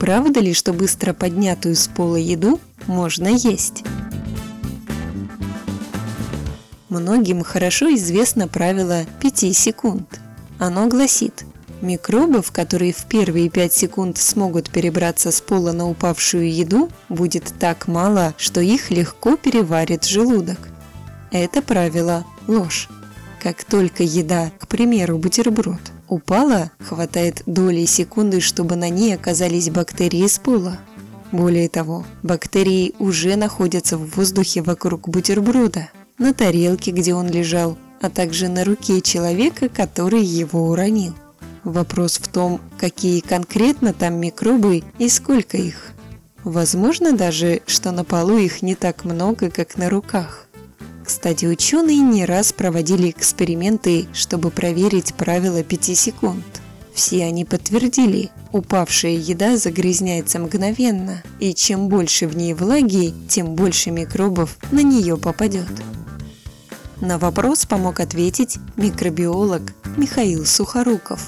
правда ли, что быстро поднятую с пола еду можно есть? Многим хорошо известно правило 5 секунд. Оно гласит, микробов, которые в первые 5 секунд смогут перебраться с пола на упавшую еду, будет так мало, что их легко переварит желудок. Это правило – ложь. Как только еда, к примеру, бутерброд, упала, хватает доли секунды, чтобы на ней оказались бактерии с пола. Более того, бактерии уже находятся в воздухе вокруг бутерброда, на тарелке, где он лежал, а также на руке человека, который его уронил. Вопрос в том, какие конкретно там микробы и сколько их. Возможно даже, что на полу их не так много, как на руках. Кстати, ученые не раз проводили эксперименты, чтобы проверить правило 5 секунд. Все они подтвердили, упавшая еда загрязняется мгновенно, и чем больше в ней влаги, тем больше микробов на нее попадет. На вопрос помог ответить микробиолог Михаил Сухоруков.